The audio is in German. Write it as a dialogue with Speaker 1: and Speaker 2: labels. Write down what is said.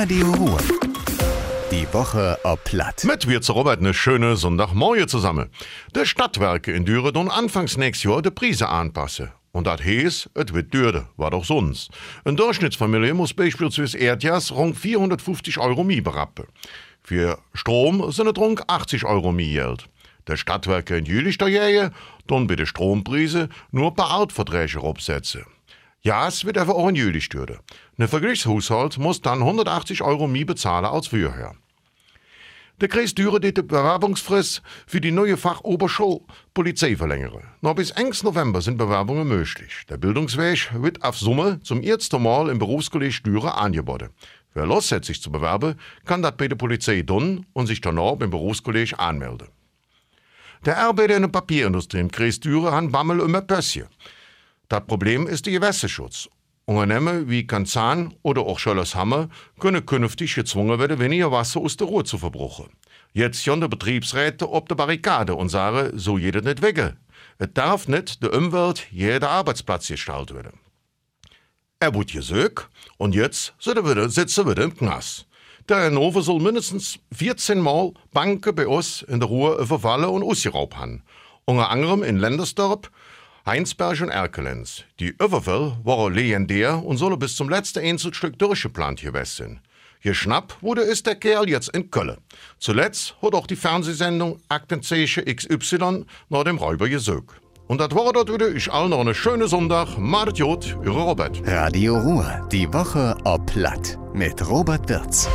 Speaker 1: Radio Ruhr. Die Woche ob Platt.
Speaker 2: Mit wir zu Robert eine schöne Sonntagmorgen zusammen. Der Stadtwerke in Düren und anfangs nächstes Jahr die Preise anpassen. Und das heißt, es wird dürde, war doch sonst. Eine Durchschnittsfamilie muss beispielsweise Erdjas rund 450 Euro mehr berappen. Für Strom sind es rund 80 Euro mehr Geld. Der Stadtwerke in Jülich dann bei den Strompreisen nur ein paar Altverträge absetzen. Ja, es wird einfach auch in Jülich dürde. Ein Vergleichshaushalt muss dann 180 Euro mehr bezahlen als vorher. Der Kreis Düren die Bewerbungsfrist für die neue Fachoberschule Polizei verlängern. Noch bis 1. November sind Bewerbungen möglich. Der Bildungsweg wird auf Summe zum ersten Mal im Berufskolleg Düren angeboten. Wer Lust hat, sich zu bewerben, kann das bei der Polizei tun und sich danach beim Berufskolleg anmelden. Der Arbeiter in der Papierindustrie im Kreis Düren hat Bammel immer Pösschen. Das Problem ist der Gewässerschutz. Unternehmen wie Kanzan oder auch Schöllershammer können künftig gezwungen werden, weniger Wasser aus der Ruhr zu verbruchen. Jetzt schon der Betriebsräte ob der Barrikade und sagen, so jeder nicht weg. Es darf nicht der Umwelt jeder Arbeitsplatz gestaltet werden. Er wird gesögt und jetzt sitzt wieder, sitzt er wieder im Knast. Der Hannover soll mindestens 14 Mal Banken bei uns in der Ruhr überfallen und ausgeraubt haben. Unter anderem in Lendersdorp, Heinsberg und Erkelenz. Die Überfall waren legendär und sollen bis zum letzten Einzelstück durchgeplant gewesen. Geschnappt wurde ist der Kerl jetzt in Köln. Zuletzt hat auch die Fernsehsendung Aktenzeichen XY nach dem Räuber gesucht. Und das war das wieder. Ich allen noch einen schönen Sonntag. Macht Jod, Robert.
Speaker 1: Radio Ruhr. Die Woche ob Platt. Mit Robert Wirz.